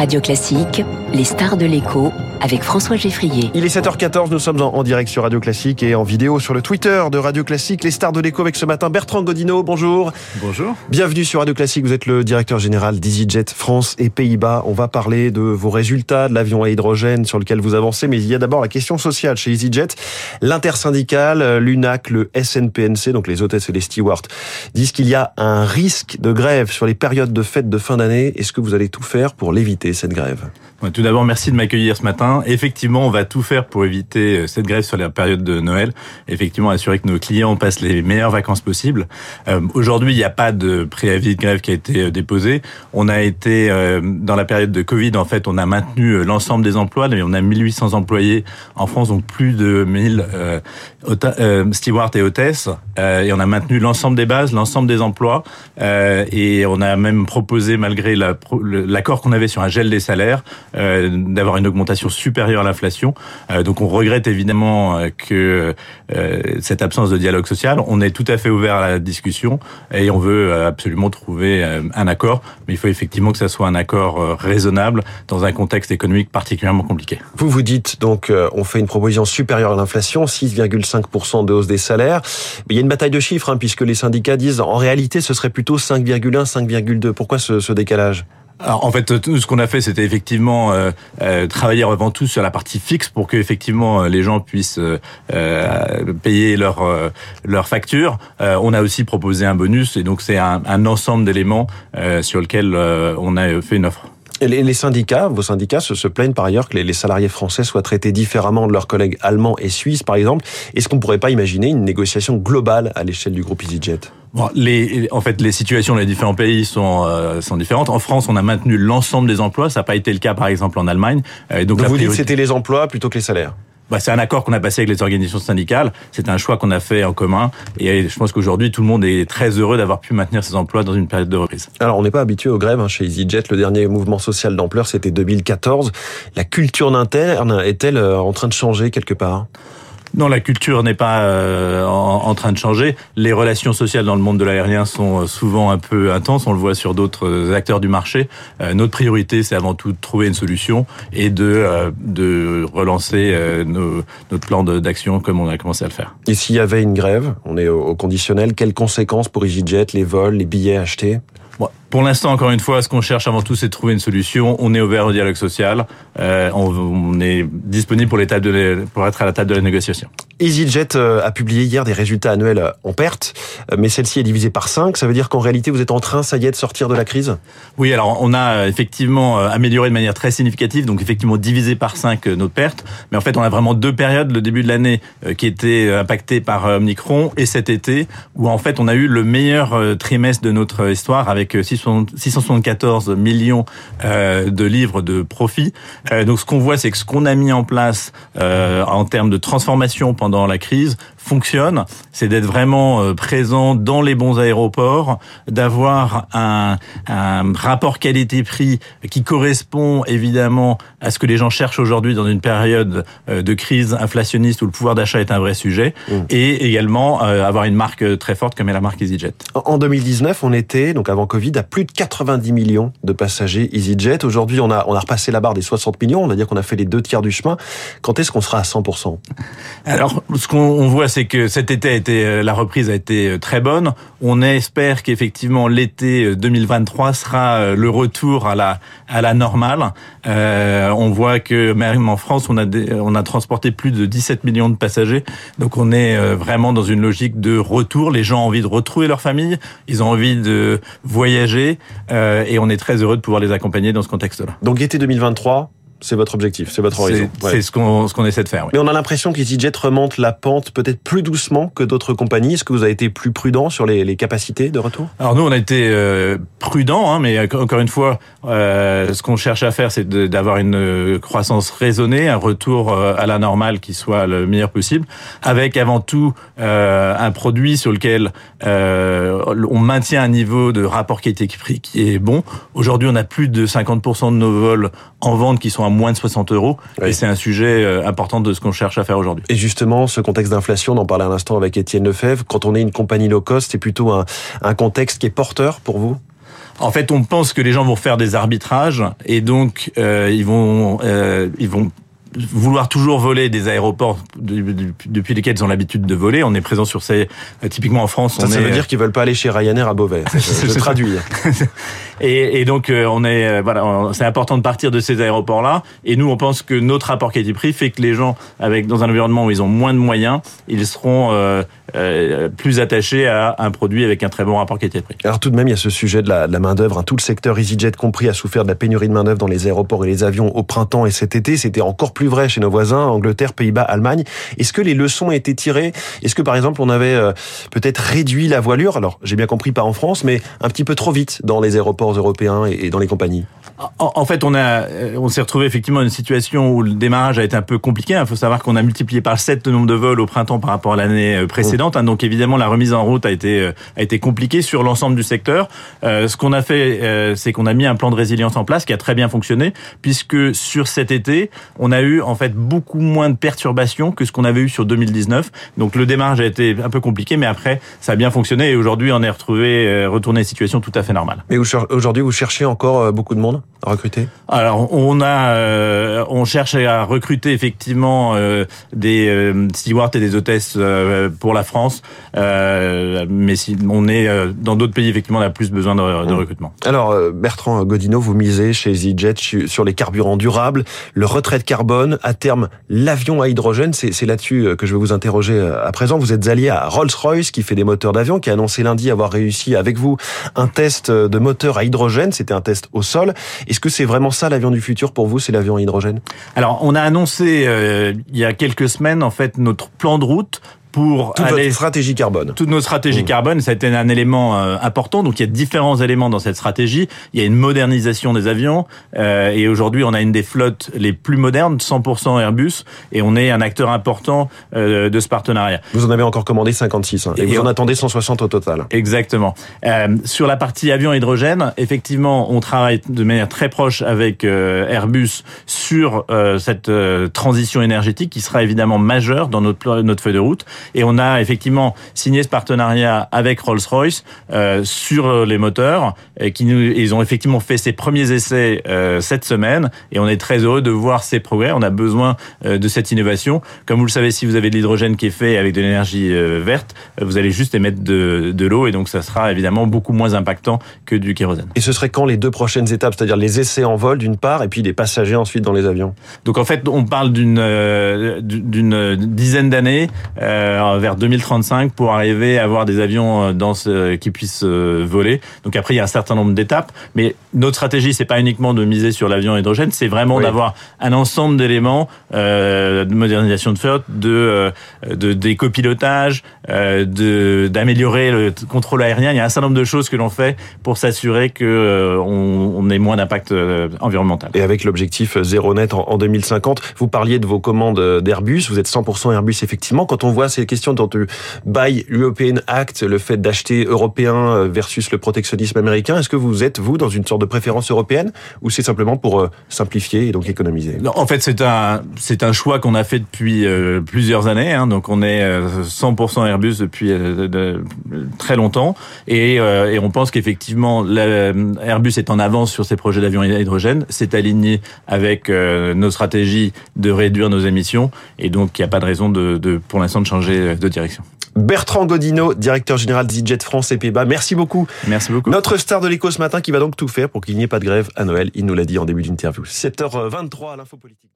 Radio Classique, les stars de l'écho avec François Geffrier. Il est 7h14, nous sommes en, direct sur Radio Classique et en vidéo sur le Twitter de Radio Classique, les stars de l'écho avec ce matin Bertrand Godino, bonjour. Bonjour. Bienvenue sur Radio Classique, vous êtes le directeur général d'EasyJet France et Pays-Bas. On va parler de vos résultats, de l'avion à hydrogène sur lequel vous avancez, mais il y a d'abord la question sociale chez EasyJet. L'intersyndicale, l'UNAC, le SNPNC, donc les hôtesses et les stewards, disent qu'il y a un risque de grève sur les périodes de fête de fin d'année. Est-ce que vous allez tout faire pour l'éviter, cette grève tout d'abord, merci de m'accueillir ce matin. Effectivement, on va tout faire pour éviter euh, cette grève sur la période de Noël. Effectivement, assurer que nos clients passent les meilleures vacances possibles. Euh, aujourd'hui, il n'y a pas de préavis de grève qui a été euh, déposé. On a été dans la période de Covid, en fait, on a maintenu l'ensemble des emplois. On a 1800 employés en France, donc plus de 1000 stewards et hôtesses. et on a maintenu l'ensemble des bases, l'ensemble des emplois. et on a même proposé, malgré l'accord qu'on avait sur un des salaires, euh, d'avoir une augmentation supérieure à l'inflation. Euh, donc on regrette évidemment euh, que cette absence de dialogue social. On est tout à fait ouvert à la discussion et on veut absolument trouver un accord, mais il faut effectivement que ça soit un accord raisonnable dans un contexte économique particulièrement compliqué. Vous vous dites donc on fait une proposition supérieure à l'inflation, 6,5% de hausse des salaires. Mais il y a une bataille de chiffres hein, puisque les syndicats disent en réalité ce serait plutôt 5,1, 5,2. Pourquoi ce décalage? En fait, tout ce qu'on a fait, c'était effectivement euh, euh, travailler avant tout sur la partie fixe pour que effectivement euh, les gens puissent payer leurs leur factures. on a aussi proposé un bonus, et donc c'est un, ensemble d'éléments sur lequel on a fait une offre. Les syndicats, vos syndicats se, plaignent par ailleurs que les salariés français soient traités différemment de leurs collègues allemands et suisses, par exemple. Est-ce qu'on ne pourrait pas imaginer une négociation globale à l'échelle du groupe EasyJet? Bon, les, en fait, les situations dans les différents pays sont, euh, sont différentes. En France, on a maintenu l'ensemble des emplois. Ça n'a pas été le cas, par exemple, en Allemagne. Euh, donc, vous dites que c'était les emplois plutôt que les salaires bah, c'est un accord qu'on a passé avec les organisations syndicales. C'est un choix qu'on a fait en commun. Et je pense qu'aujourd'hui, tout le monde est très heureux d'avoir pu maintenir ses emplois dans une période de reprise. Alors, on n'est pas habitué aux grèves hein, chez EasyJet. Le dernier mouvement social d'ampleur, c'était 2014. La culture interne est-elle euh, en train de changer quelque part? Non, la culture n'est pas euh, en, train de changer. Les relations sociales dans le monde de l'aérien sont euh, souvent un peu intenses. On le voit sur d'autres euh, acteurs du marché. notre priorité, c'est avant tout de trouver une solution et de, de relancer nos, notre plan d'action comme on a commencé à le faire. Et s'il y avait une grève, on est au, conditionnel, quelles conséquences pour EasyJet, les vols, les billets achetés? Pour l'instant, encore une fois, ce qu'on cherche avant tout, c'est de trouver une solution. On est ouvert au dialogue social. Euh, on, est disponible pour, de, pour être à la table de la négociation. EasyJet euh, a publié hier des résultats annuels en perte, euh, mais celle-ci est divisée par 5. Ça veut dire qu'en réalité, vous êtes en train, ça y est, de sortir de la crise? Oui, alors on a effectivement amélioré de manière très significative, donc effectivement divisé par 5 notre perte. Mais en fait, on a vraiment deux périodes. Le début de l'année qui était impacté par Omicron et cet été, où en fait on a eu le meilleur trimestre de notre histoire avec 6 674 millions euh, de livres de profit. Euh, donc ce qu'on voit, c'est que ce qu'on a mis en place euh, en termes de transformation pendant la crise fonctionne. C'est d'être vraiment présent dans les bons aéroports, d'avoir un, un rapport qualité-prix qui correspond évidemment à ce que les gens cherchent aujourd'hui dans une période de crise inflationniste où le pouvoir d'achat est un vrai sujet, mmh. et également avoir une marque très forte comme est la marque EasyJet. En 2019, on était, donc avant Covid, à plus de 90 millions de passagers EasyJet. Aujourd'hui, on a, on a repassé la barre des 60 millions. On va dire qu'on a fait les deux tiers du chemin. Quand est-ce qu'on sera à 100% Alors, ce qu'on voit, c'est que cet été a été, euh, la reprise a été euh, très bonne. On espère qu'effectivement l'été 2023 euh, sera le retour à la, à la normale. On voit que même en France, on a, on a transporté plus de 17 millions de passagers. Donc on est vraiment dans une logique de retour. Les gens ont envie de retrouver leur famille. Ils ont envie de voyager et on est très heureux de pouvoir les accompagner dans ce contexte-là. Donc été 2023, c'est votre objectif, c'est votre horizon. C'est ce qu'on ce qu'on essaie de faire. Oui. Mais on a l'impression qu'EasyJet remonte la pente peut-être plus doucement que d'autres compagnies. Est-ce que vous avez été plus prudent sur les, les capacités de retour? Alors nous, on a été euh, prudent, hein, mais encore une fois, euh, ce qu'on cherche à faire, c'est d'avoir une euh, croissance raisonnée, un retour euh, à la normale qui soit le meilleur possible, avec avant tout euh, un produit sur lequel on maintient un niveau de rapport qualité-prix qui est bon. Aujourd'hui, on a plus de 50% de nos vols en vente qui sont moins de 60 euros. Et c'est un sujet euh, important de ce qu'on cherche à faire aujourd'hui. Et justement, ce contexte d'inflation, on en parlait à l'instant avec Étienne Lefebvre, quand on est une compagnie low cost, c'est plutôt un, un contexte qui est porteur pour vous? En fait, on pense que les gens vont faire des arbitrages et donc euh, ils vont euh, ils vont vouloir toujours voler des aéroports depuis lesquels ils ont l'habitude de voler. On est présent sur ces typiquement en France. Ça, on ça est, veut dire qu'ils veulent pas aller chez Ryanair à Beauvais. Je, traduis. et, et, donc euh, on est euh, voilà, c'est important de partir de ces aéroports-là. Et nous, on pense que notre rapport qualité-prix fait que les gens, avec dans un environnement où ils ont moins de moyens, ils seront euh, euh, plus attachés à un produit avec un très bon rapport qualité-prix. Alors tout de même, il y a ce sujet de la, de la main d'œuvre. Hein. Tout le secteur EasyJet compris a souffert de la pénurie de main d'œuvre dans les aéroports et les avions au printemps et cet été. C'était encore plus vrai chez nos voisins, Angleterre, Pays-Bas, Allemagne. Est-ce que les leçons ont été tirées? Est-ce que par exemple on avait euh, peut-être réduit la voilure? Alors j'ai bien compris pas en France, mais un petit peu trop vite dans les aéroports européens et dans les compagnies. En, en fait, on a, on s'est retrouvé effectivement dans une situation où le démarrage a été un peu compliqué. Il faut savoir qu'on a multiplié par 7 le nombre de vols au printemps par rapport à l'année précédente. Hein. Donc évidemment, la remise en route a été a été compliquée sur l'ensemble du secteur. Euh, ce qu'on a fait, euh, c'est qu'on a mis un plan de résilience en place qui a très bien fonctionné, puisque sur cet été, on a eu en fait beaucoup moins de perturbations que ce qu'on avait eu sur 2019. Donc le démarrage a été un peu compliqué, mais après ça a bien fonctionné et aujourd'hui on est retrouvé euh, retourné à une situation tout à fait normale. Mais aujourd'hui, vous cherchez encore beaucoup de monde? Recruter? Alors on a, euh, on cherche à recruter effectivement euh, des euh, stewards et des hôtesses pour la France, mais si on est dans d'autres pays effectivement on a plus besoin de, de recrutement. Alors Bertrand Godino, vous misez chez EasyJet sur les carburants durables, le retrait de carbone, à terme l'avion à hydrogène. C'est là-dessus que je vais vous interroger à présent. Vous êtes allié à Rolls-Royce qui fait des moteurs d'avion, qui a annoncé lundi avoir réussi avec vous un test de moteur à hydrogène. C'était un test au sol. Est-ce que c'est vraiment ça l'avion du futur pour vous, c'est l'avion à hydrogène? Alors, on a annoncé euh, il y a quelques semaines en fait notre plan de route pour toute aller votre stratégie carbone. Toute notre stratégie mmh. carbone, ça a été un élément euh, important. Donc il y a différents éléments dans cette stratégie. Il y a une modernisation des avions euh, et aujourd'hui on a une des flottes les plus modernes, 100% Airbus, et on est un acteur important euh, de ce partenariat. Vous en avez encore commandé 56 hein, et, et, vous en attendez 160 au total. Exactement. Euh, sur la partie avion hydrogène, effectivement, on travaille de manière très proche avec euh, Airbus sur cette transition énergétique qui sera évidemment majeure dans notre notre feuille de route. Et on a effectivement signé ce partenariat avec Rolls-Royce euh, sur les moteurs, et qui nous, ils ont effectivement fait ses premiers essais euh, cette semaine, et on est très heureux de voir ces progrès. On a besoin euh, de cette innovation. Comme vous le savez, si vous avez de l'hydrogène qui est fait avec de l'énergie euh, verte, vous allez juste émettre de, de l'eau, et donc ça sera évidemment beaucoup moins impactant que du kérosène. Et ce serait quand les deux prochaines étapes, c'est-à-dire les essais en vol d'une part, et puis les passagers ensuite dans les avions? Donc en fait, on parle d'une euh, d'une dizaine d'années. Euh, vers 2035 pour arriver à avoir des avions dans ce, qui puissent voler. Donc après, il y a un certain nombre d'étapes, mais notre stratégie, c'est pas uniquement de miser sur l'avion hydrogène, c'est vraiment oui. d'avoir un ensemble d'éléments euh, de modernisation de flotte, de, de des copilotages, euh, de d'améliorer le contrôle aérien. Il y a un certain nombre de choses que l'on fait pour s'assurer que euh, on, on, ait moins d'impact environnemental. Et avec l'objectif zéro net en, en 2050, vous parliez de vos commandes d'Airbus. Vous êtes 100% Airbus effectivement. Quand on voit ces questions dont tu Buy European Act, le fait d'acheter européen versus le protectionnisme américain, est-ce que vous êtes, vous, dans une sorte de préférence européenne ou c'est simplement pour simplifier et donc économiser? Non, En fait, c'est un, un choix qu'on a fait depuis euh, plusieurs années. Hein, donc, on est 100% Airbus depuis euh, de, très longtemps. Et, euh, et on pense qu'effectivement, Airbus est en avance sur ses projets d'avion à hydrogène. C'est aligné avec nos stratégies de réduire nos émissions. Et donc, il n'y a pas de raison de, pour l'instant de changer de direction. Bertrand Godino, directeur général d'EasyJet France et Pays-Bas. Merci beaucoup. Merci beaucoup. Notre star de l'écho ce matin qui va donc tout faire pour qu'il n'y ait pas de grève à Noël. Il nous l'a dit en début d'interview. 7h23 à l'info politique.